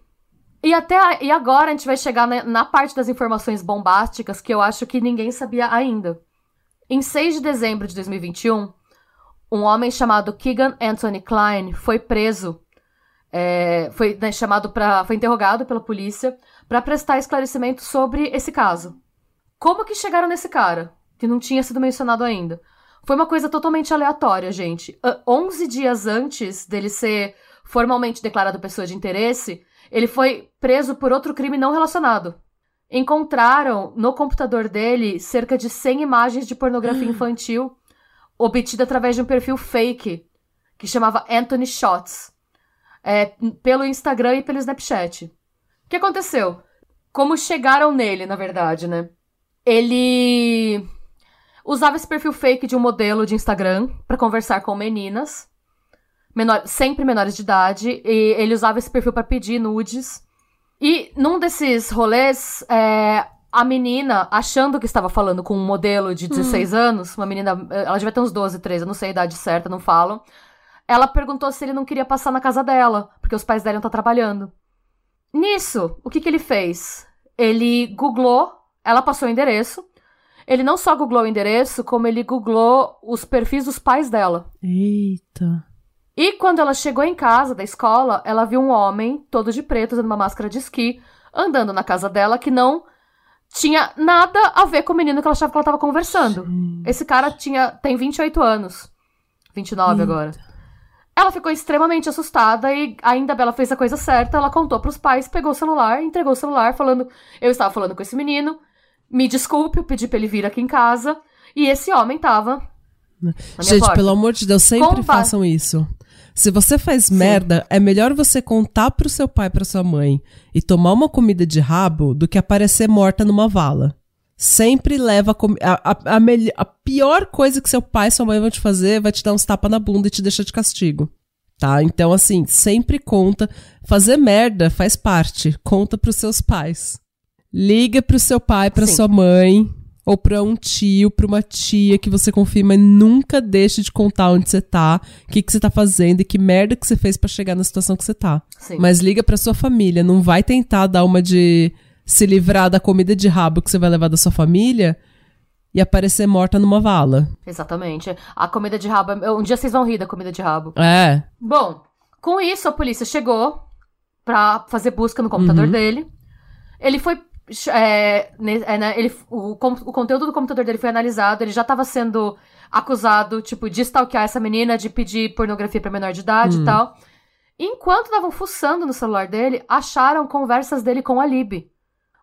E até a- e agora a gente vai chegar na, na parte das informações bombásticas que eu acho que ninguém sabia ainda. Em 6 de dezembro de 2021, um homem chamado Keegan Anthony Klein foi preso. é, foi né, chamado para, foi interrogado pela polícia para prestar esclarecimento sobre esse caso. Como que chegaram nesse cara que não tinha sido mencionado ainda? Foi uma coisa totalmente aleatória, gente. Ah, 11 dias antes dele ser formalmente declarado pessoa de interesse, ele foi preso por outro crime não relacionado. Encontraram no computador dele cerca de 100 imagens de pornografia [GASPS] infantil obtida através de um perfil fake que chamava Anthony Shots, é, pelo Instagram e pelo Snapchat. O que aconteceu? Como chegaram nele, na verdade, né? Ele usava esse perfil fake de um modelo de Instagram pra conversar com meninas, menor, sempre menores de idade, e ele usava esse perfil pra pedir nudes. E num desses rolês, é, a menina, achando que estava falando com um modelo de 16 anos, uma menina, ela devia ter uns 12, 13, eu não sei a idade certa, não falam. Ela perguntou se ele não queria passar na casa dela, porque os pais dela estão trabalhando. Nisso, o que, que ele fez? Ele googlou, ela passou o endereço. Ele não só googlou o endereço, como ele googlou os perfis dos pais dela. Eita. E quando ela chegou em casa da escola, ela viu um homem, todo de preto, usando uma máscara de esqui, andando na casa dela que não tinha nada a ver com o menino que ela achava que ela tava conversando. Esse cara tinha, tem 28 anos. 29 agora. Ela ficou extremamente assustada e ainda ela fez a coisa certa. Ela contou pros pais, pegou o celular, entregou o celular, falando: Eu estava falando com esse menino, me desculpe, eu pedi pra ele vir aqui em casa. E esse homem tava. Minha Gente, porta. pelo amor de Deus, sempre Como vai? façam isso. Se você faz merda, é melhor você contar pro seu pai, pra sua mãe e tomar uma comida de rabo do que aparecer morta numa vala. Sempre leva a, a, a, a pior coisa que seu pai e sua mãe vão te fazer vai te dar uns tapas na bunda e te deixar de castigo. Tá? Então, assim, sempre conta. Fazer merda faz parte. Conta pros seus pais. Liga pro seu pai, pra Sim. sua mãe, ou pra um tio, pra uma tia que você confia, mas nunca deixe de contar onde você tá, o que, que você tá fazendo e que merda que você fez pra chegar na situação que você tá. Sim. Mas liga pra sua família, não vai tentar dar uma de se livrar da comida de rabo que você vai levar da sua família e aparecer morta numa vala. Exatamente. A comida de rabo. é- Um dia vocês vão rir da comida de rabo. É. Bom, com isso a polícia chegou pra fazer busca no computador Uhum. dele. Ele foi. É, é, né, ele, o, o conteúdo do computador dele foi analisado. Ele já tava sendo acusado, tipo, de stalkear essa menina, de pedir pornografia pra menor de idade Hum. e tal. Enquanto estavam fuçando no celular dele, acharam conversas dele com a Lib,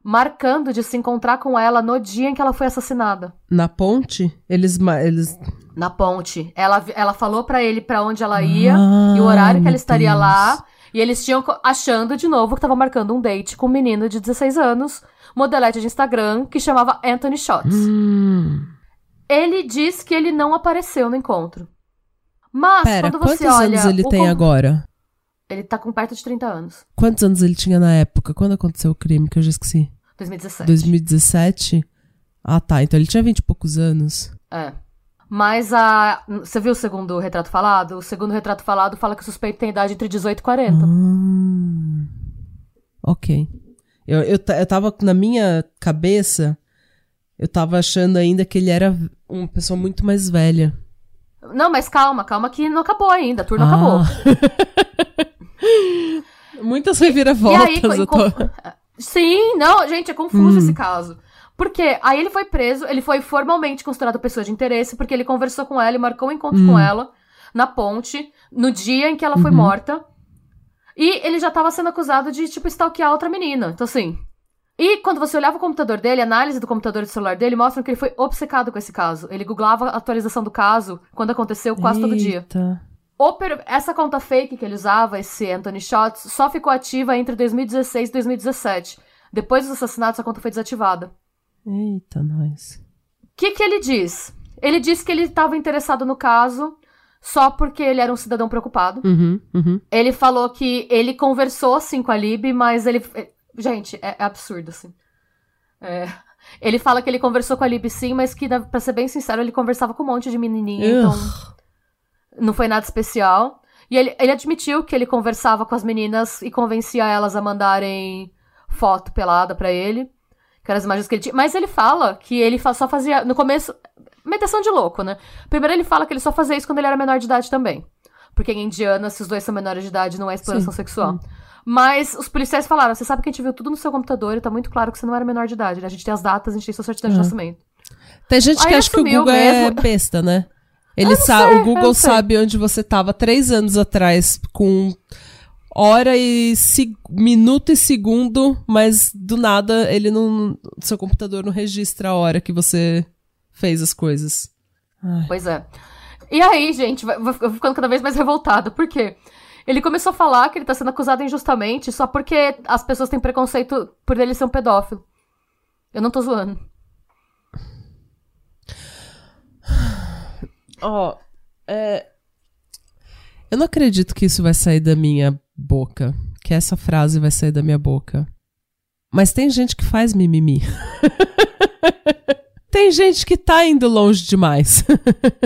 marcando de se encontrar com ela no dia em que ela foi assassinada. Na ponte, eles. eles... Na ponte. Ela, ela falou pra ele pra onde ela ia Ah, e o horário que ela estaria Deus. lá. E eles tinham achando de novo que tava marcando um date com um menino de 16 anos, modelete de Instagram, que chamava Anthony Shots. Hum. Ele diz que ele não apareceu no encontro. Mas Pera, quando você quantos olha. anos ele tem com- agora? Ele tá com perto de 30 anos. Quantos anos ele tinha na época? Quando aconteceu o crime que eu já esqueci? 2017. 2017? Ah, tá. Então ele tinha 20 e poucos anos. É. Mas a. Você viu o segundo retrato falado? O segundo retrato falado fala que o suspeito tem idade entre 18 e 40. Hum. Ok. Eu, eu, eu tava na minha cabeça, eu tava achando ainda que ele era uma pessoa muito mais velha. Não, mas calma, calma que não acabou ainda. A tour não Ah. acabou. [LAUGHS] Muitas E aí, reviravoltas. co- eu tô... conf- [LAUGHS] Sim, não, gente, é confuso Hum. esse caso. Porque aí ele foi preso, ele foi formalmente considerado pessoa de interesse, porque ele conversou com ela e marcou um encontro com ela na ponte, no dia em que ela foi Uhum. morta. E ele já tava sendo acusado de, tipo, stalkear outra menina. Então, assim. E quando você olhava o computador dele, a análise do computador e do celular dele mostram que ele foi obcecado com esse caso. Ele googlava a atualização do caso quando aconteceu quase todo dia. Eita. Per- Essa conta fake que ele usava, esse Anthony Shots, só ficou ativa entre 2016 e 2017. Depois dos assassinatos, a conta foi desativada. Eita, nós. O que, que ele diz? Ele disse que ele estava interessado no caso só porque ele era um cidadão preocupado. Uhum, uhum. Ele falou que ele conversou, sim, com a Lib, mas ele... Gente, é, é absurdo, assim. É. Ele fala que ele conversou com a Lib, sim, mas que, pra ser bem sincero, ele conversava com um monte de menininha, então... Não foi nada especial. E ele, ele admitiu que ele conversava com as meninas e convencia elas a mandarem foto pelada pra ele. Que eram as imagens que ele tinha. Mas ele fala que ele só fazia. No começo. Meditação de louco, né? Primeiro ele fala que ele só fazia isso quando ele era menor de idade também. Porque em Indiana, se os dois são menores de idade, não é exploração Sim. sexual. Mas os policiais falaram: você sabe que a gente viu tudo no seu computador e tá muito claro que você não era menor de idade, né? A gente tem as datas, a gente tem sua certidão de Uhum. nascimento. Tem gente Aí que acha que o Google é mesmo. besta, né? [LAUGHS] Ele sabe, o Google sabe onde você tava três anos atrás com hora e se- minuto e segundo, mas do nada ele não, seu computador não registra a hora que você fez as coisas. Ai. Pois é. E aí, gente, vou ficando cada vez mais revoltada. Por quê? Ele começou a falar que ele tá sendo acusado injustamente só porque as pessoas têm preconceito por ele ser um pedófilo. Eu não tô zoando. Ó, é... Eu não acredito que isso vai sair da minha boca. Que essa frase vai sair da minha boca. Mas tem gente que faz mimimi. [LAUGHS] tem gente que tá indo longe demais.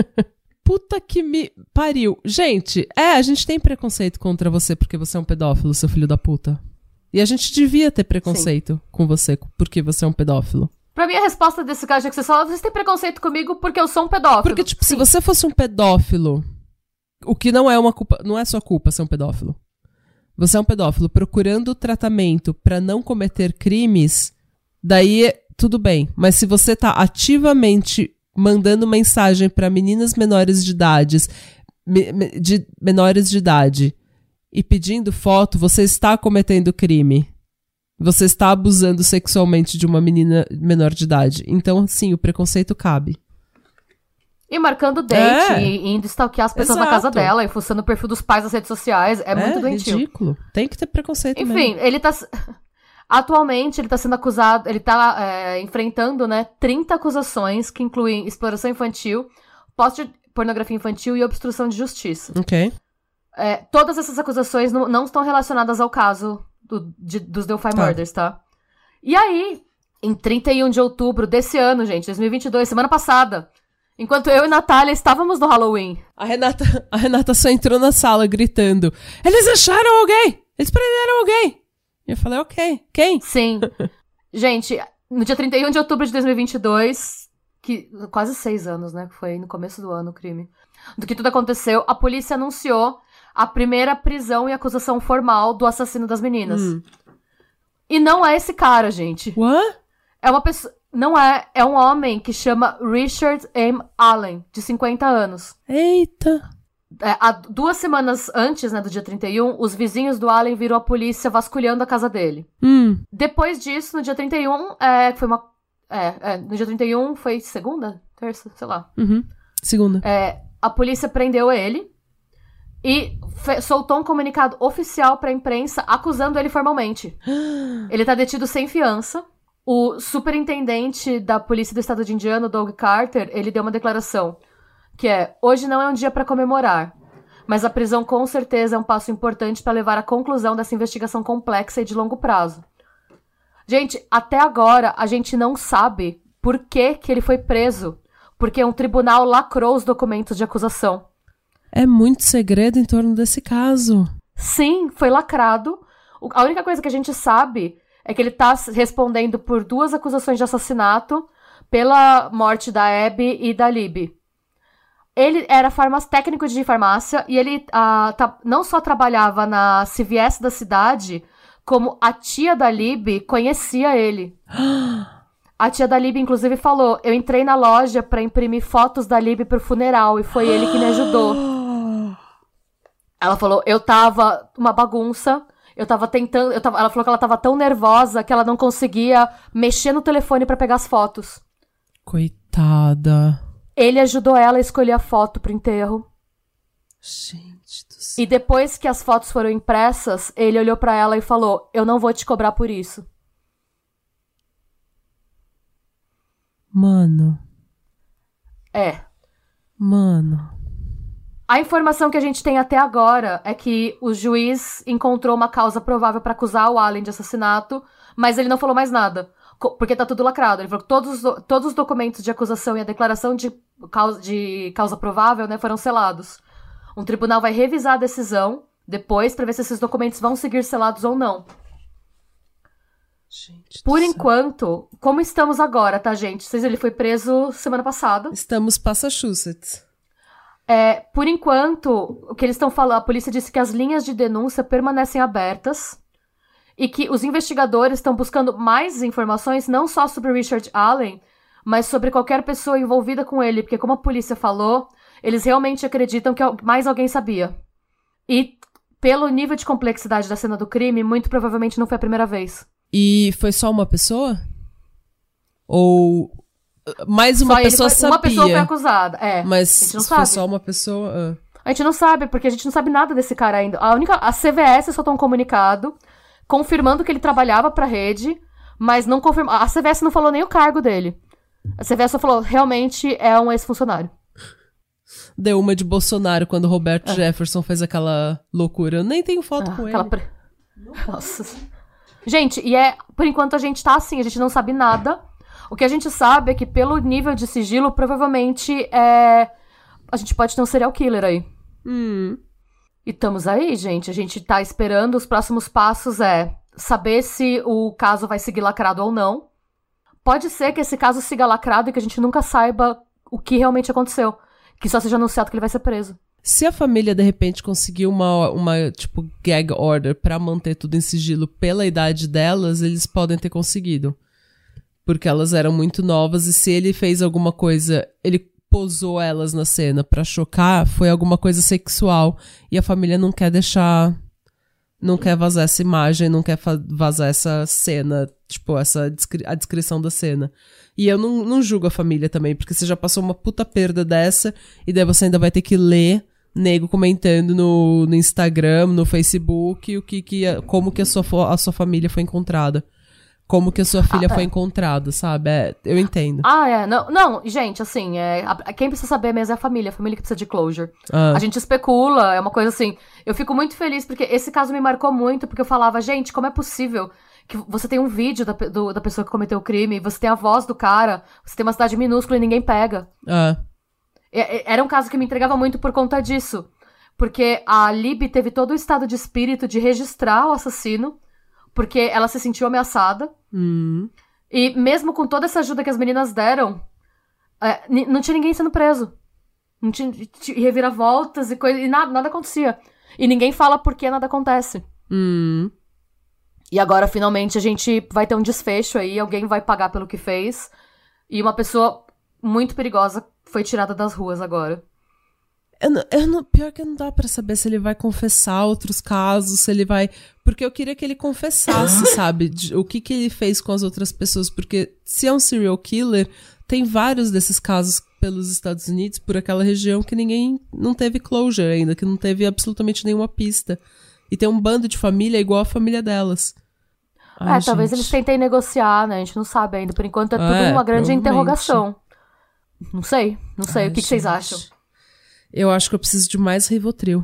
[LAUGHS] Puta que me pariu. Gente, é, a gente tem preconceito contra você porque você é um pedófilo, seu filho da puta. E a gente devia ter preconceito com você porque você é um pedófilo. Pra mim, a resposta desse caso é que você só vocês têm preconceito comigo porque eu sou um pedófilo. Porque, tipo, se Sim. você fosse um pedófilo, o que não é uma culpa, não é sua culpa ser um pedófilo. Você é um pedófilo procurando tratamento pra não cometer crimes, daí é- tudo bem. Mas se você tá ativamente mandando mensagem pra meninas menores de idades, de menores de idade e pedindo foto, você está cometendo crime. Você está abusando sexualmente de uma menina menor de idade. Então, sim, o preconceito cabe. E marcando date, É. e indo stalkear as pessoas na Exato. casa dela, e fuçando o perfil dos pais nas redes sociais. É, muito doentio. ridículo. Tem que ter preconceito Enfim, mesmo. ele tá. [LAUGHS] Atualmente, ele tá sendo acusado. Ele tá é, enfrentando, né, 30 acusações que incluem exploração infantil, posse de pornografia infantil e obstrução de justiça. Ok. É, todas essas acusações não, não estão relacionadas ao caso do- de- dos Delphi Tá. Murders, tá? E aí, em 31 de outubro desse ano, gente, 2022, semana passada, enquanto eu e Natália estávamos no Halloween, A Renata, a Renata só entrou na sala gritando: Eles acharam alguém! Eles prenderam alguém! E eu falei: Ok, quem? Sim. [LAUGHS] Gente, no dia 31 de outubro de 2022, que quase seis anos, né? Que foi no começo do ano o crime. Do que tudo aconteceu, a polícia anunciou a primeira prisão e acusação formal do assassino das meninas. Hum. E não é esse cara, gente. What? É uma pessoa. Não é. É um homem que chama Richard M. Allen, de 50 anos. Eita. É, há duas semanas antes, né, do dia 31, os vizinhos do Allen viram a polícia vasculhando a casa dele. Hum. Depois disso, no dia 31, é, foi uma. É, é, no dia 31 foi segunda? Terça? Sei lá. Uhum. Segunda. É, a polícia prendeu ele. e soltou um comunicado oficial pra imprensa acusando ele formalmente. [GASPS] ele tá detido sem fiança. O superintendente da polícia do estado de Indiana, Doug Carter, ele deu uma declaração que é: "Hoje não é um dia para comemorar, mas a prisão com certeza é um passo importante para levar à conclusão dessa investigação complexa e de longo prazo." Gente, até agora a gente não sabe por que, que ele foi preso, porque um tribunal lacrou os documentos de acusação. É muito segredo em torno desse caso. Sim, foi lacrado. A única coisa que a gente sabe é que ele tá respondendo por duas acusações de assassinato pela morte da Abby e da Libby. Ele era farmácia, técnico de farmácia e ele tá, não só trabalhava na CVS da cidade, como a tia da Libby conhecia ele. A tia da Libby, inclusive, falou: Eu entrei na loja para imprimir fotos da Libby pro funeral e foi ele que me ajudou. [GASPS] Ela falou: Eu tava uma bagunça. Eu tava tentando. Eu tava, ela falou que ela tava tão nervosa que ela não conseguia mexer no telefone para pegar as fotos. Coitada. Ele ajudou ela a escolher a foto pro enterro. Gente do céu. E depois que as fotos foram impressas, ele olhou para ela e falou: Eu não vou te cobrar por isso. Mano. É. Mano. A informação que a gente tem até agora é que o juiz encontrou uma causa provável para acusar o Allen de assassinato, mas ele não falou mais nada. Porque tá tudo lacrado. Ele falou que todos, todos os documentos de acusação e a declaração de causa, de causa provável né, foram selados. Um tribunal vai revisar a decisão depois para ver se esses documentos vão seguir selados ou não. Gente Por enquanto, como estamos agora, tá, gente? Ele foi preso semana passada. Estamos Massachusetts. É, por enquanto, o que eles estão falando, a polícia disse que as linhas de denúncia permanecem abertas e que os investigadores estão buscando mais informações não só sobre Richard Allen, mas sobre qualquer pessoa envolvida com ele, porque como a polícia falou, eles realmente acreditam que mais alguém sabia. E pelo nível de complexidade da cena do crime, muito provavelmente não foi a primeira vez. E foi só uma pessoa? Ou mais uma só pessoa foi, sabia. Uma pessoa foi acusada, é. Mas se sabe. foi só uma pessoa. Ah. A gente não sabe, porque a gente não sabe nada desse cara ainda. A única. A CVS soltou um comunicado confirmando que ele trabalhava pra rede, mas não confirmou. A CVS não falou nem o cargo dele. A CVS só falou, realmente é um ex-funcionário. Deu uma de Bolsonaro quando Roberto é. Jefferson fez aquela loucura. Eu nem tenho foto ah, com ele. Pre... Nossa. Gente, e é. Por enquanto a gente tá assim, a gente não sabe nada. O que a gente sabe é que, pelo nível de sigilo, provavelmente é. A gente pode ter um serial killer aí. Hum. E estamos aí, gente. A gente tá esperando. Os próximos passos é saber se o caso vai seguir lacrado ou não. Pode ser que esse caso siga lacrado e que a gente nunca saiba o que realmente aconteceu. Que só seja anunciado que ele vai ser preso. Se a família, de repente, conseguir uma, uma tipo, gag order para manter tudo em sigilo pela idade delas, eles podem ter conseguido. Porque elas eram muito novas e se ele fez alguma coisa, ele posou elas na cena para chocar, foi alguma coisa sexual e a família não quer deixar não quer vazar essa imagem, não quer vazar essa cena, tipo, essa descri a descrição da cena. E eu não, não julgo a família também, porque você já passou uma puta perda dessa, e daí você ainda vai ter que ler nego comentando no, no Instagram, no Facebook, o que, que como que a sua, a sua família foi encontrada como que a sua filha ah, foi é. encontrada, sabe? É, eu entendo. Ah, é. Não, não gente, assim, é, a, quem precisa saber mesmo é a família, a família que precisa de closure. Ah. A gente especula, é uma coisa assim. Eu fico muito feliz porque esse caso me marcou muito, porque eu falava, gente, como é possível que você tem um vídeo da, do, da pessoa que cometeu o crime, você tem a voz do cara, você tem uma cidade minúscula e ninguém pega. Ah. Era um caso que me entregava muito por conta disso. Porque a Lib teve todo o estado de espírito de registrar o assassino porque ela se sentiu ameaçada. Hum. E mesmo com toda essa ajuda que as meninas deram, é, não tinha ninguém sendo preso. Não tinha, tinha reviravoltas e coisa. E nada, nada acontecia. E ninguém fala por que nada acontece. Hum. E agora, finalmente, a gente vai ter um desfecho aí, alguém vai pagar pelo que fez. E uma pessoa muito perigosa foi tirada das ruas agora. Eu não, eu não, pior que não dá para saber se ele vai confessar outros casos, se ele vai. Porque eu queria que ele confessasse, sabe? De, o que, que ele fez com as outras pessoas. Porque se é um serial killer, tem vários desses casos pelos Estados Unidos, por aquela região que ninguém não teve closure ainda, que não teve absolutamente nenhuma pista. E tem um bando de família igual a família delas. Ai, é, talvez eles tentem negociar, né? A gente não sabe ainda. Por enquanto é tudo é, uma grande interrogação. Não sei, não sei. Ai, o que, que, vocês acham? Eu acho que eu preciso de mais Rivotril.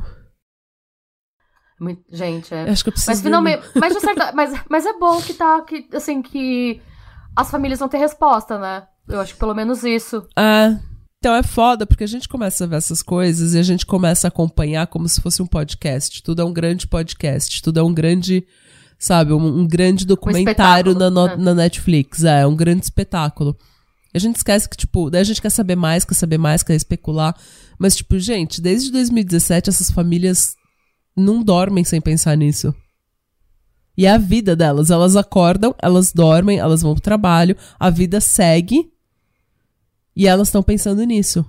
Gente, é. Eu acho que eu preciso. Mas finalmente. Mas, certa, mas, mas é bom que tá. Que, assim, que as famílias vão ter resposta, né? Eu acho que pelo menos isso. É. Então é foda, porque a gente começa a ver essas coisas e a gente começa a acompanhar como se fosse um podcast. Tudo é um grande podcast, tudo é um grande, sabe, um, um grande documentário um na, no, né? na Netflix. É, um grande espetáculo. A gente esquece que, tipo, daí a gente quer saber mais, quer saber mais, quer especular. Mas, tipo, gente, desde 2017 essas famílias não dormem sem pensar nisso. E é a vida delas. Elas acordam, elas dormem, elas vão pro trabalho, a vida segue e elas estão pensando nisso.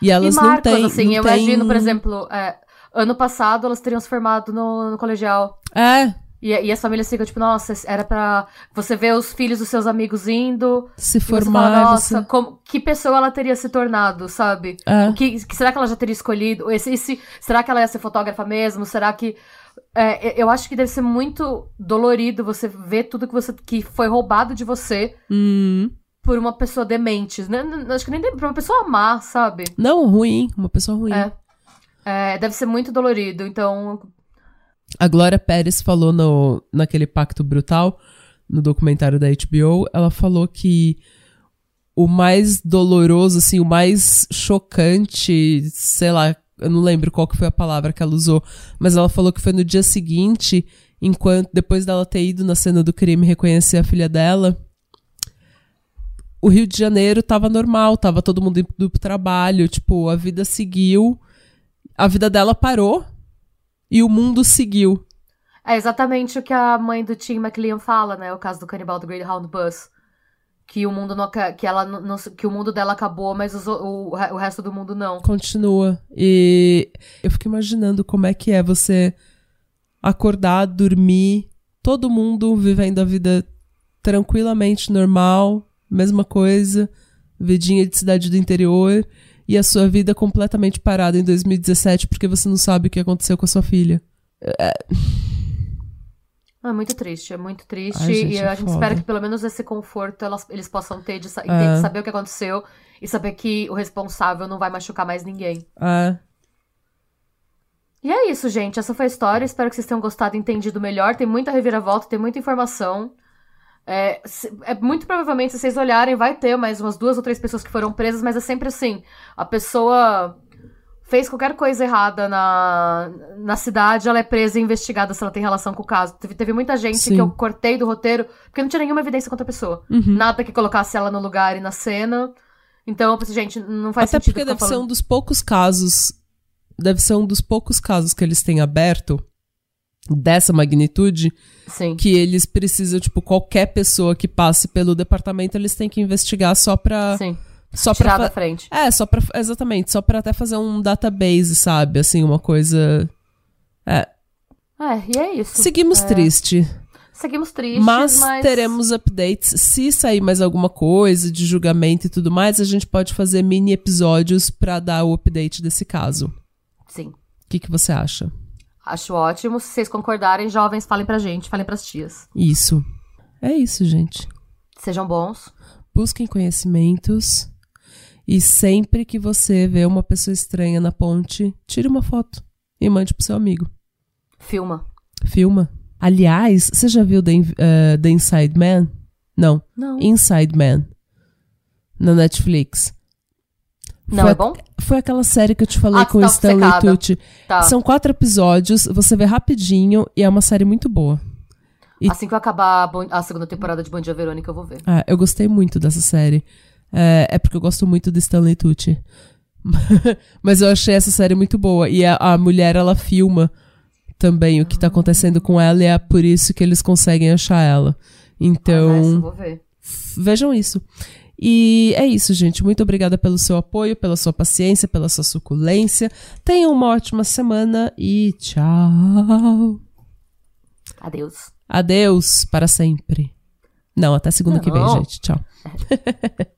E elas e marcos, não têm. Assim, não eu têm... imagino, por exemplo, é, ano passado elas teriam se formado no, no colegial. É. E, e as famílias ficam tipo, nossa, era pra você ver os filhos dos seus amigos indo. Se formar. Fala, nossa, você... como, que pessoa ela teria se tornado, sabe? É. O que, que, será que ela já teria escolhido? Esse, esse, será que ela ia ser fotógrafa mesmo? Será que. É, eu acho que deve ser muito dolorido você ver tudo que você que foi roubado de você hum. por uma pessoa demente. Acho que nem pra uma pessoa má, sabe? Não, ruim. Uma pessoa ruim. É. É, deve ser muito dolorido. Então, a Glória Pérez falou no, naquele Pacto Brutal, no documentário da HBO, ela falou que o mais doloroso, assim, o mais chocante, sei lá, eu não lembro qual que foi a palavra que ela usou, mas ela falou que foi no dia seguinte, enquanto depois dela ter ido na cena do crime reconhecer a filha dela, o Rio de Janeiro tava normal, tava todo mundo indo pro trabalho, tipo, a vida seguiu, a vida dela parou, e o mundo seguiu. É exatamente o que a mãe do Tim McLean fala, né? O caso do canibal do Greyhound Bus. Que o mundo não, que ela não, que o mundo dela acabou, mas os, o, o resto do mundo não. Continua. E eu fico imaginando como é que é você acordar, dormir, todo mundo vivendo a vida tranquilamente normal, mesma coisa, vidinha de cidade do interior e a sua vida completamente parada em 2017 porque você não sabe o que aconteceu com a sua filha. É, é muito triste, é muito triste. Ai, gente, e a gente espera que pelo menos esse conforto elas, eles possam ter de, é. de, saber o que aconteceu e saber que o responsável não vai machucar mais ninguém. É. E é isso, gente. Essa foi a história. Espero que vocês tenham gostado e entendido melhor. Tem muita reviravolta, tem muita informação. É, é, muito provavelmente, se vocês olharem, vai ter mais umas duas ou três pessoas que foram presas, mas é sempre assim: a pessoa fez qualquer coisa errada na, na cidade, ela é presa e investigada se ela tem relação com o caso. Teve, teve muita gente Sim. que eu cortei do roteiro porque não tinha nenhuma evidência contra a pessoa. Uhum. Nada que colocasse ela no lugar e na cena. Então, eu pensei, gente, não faz Até sentido. Até porque deve ser um dos poucos casos. Deve ser um dos poucos casos que eles têm aberto dessa magnitude Sim. que eles precisam, tipo, qualquer pessoa que passe pelo departamento, eles têm que investigar só pra. Sim. Só Tirar pra da frente. É, só pra. Exatamente, só pra até fazer um database, sabe? Assim, uma coisa. É. É, e é isso. Seguimos é... triste. Seguimos tristes, mas, mas, teremos updates. Se sair mais alguma coisa de julgamento e tudo mais, a gente pode fazer mini episódios para dar o update desse caso. Sim. O que, que você acha? Acho ótimo. Se vocês concordarem, jovens, falem pra gente, falem pras tias. Isso. É isso, gente. Sejam bons. Busquem conhecimentos. E sempre que você vê uma pessoa estranha na ponte, tire uma foto e mande pro seu amigo. Filma. Filma. Aliás, você já viu The, uh, The Inside Man? Não. Não. Inside Man. Na Netflix. Não, foi é bom? foi aquela série que eu te falei ah, com tá o Stanley. Tucci. Tá. São quatro episódios, você vê rapidinho e é uma série muito boa. E- Assim que eu acabar a, segunda temporada de Bom Dia Verônica, eu vou ver. Ah, eu gostei muito dessa série. É, é porque eu gosto muito do Stanley Tucci. [LAUGHS] Mas eu achei essa série muito boa. E a, a mulher, ela filma também o que tá acontecendo com ela e é por isso que eles conseguem achar ela. Então, Ah, eu vou ver. vejam isso. E é isso, gente. Muito obrigada pelo seu apoio, pela sua paciência, pela sua suculência. Tenham uma ótima semana e tchau. Adeus. Adeus para sempre. Não, até segunda que vem, Não. gente. Tchau. [LAUGHS]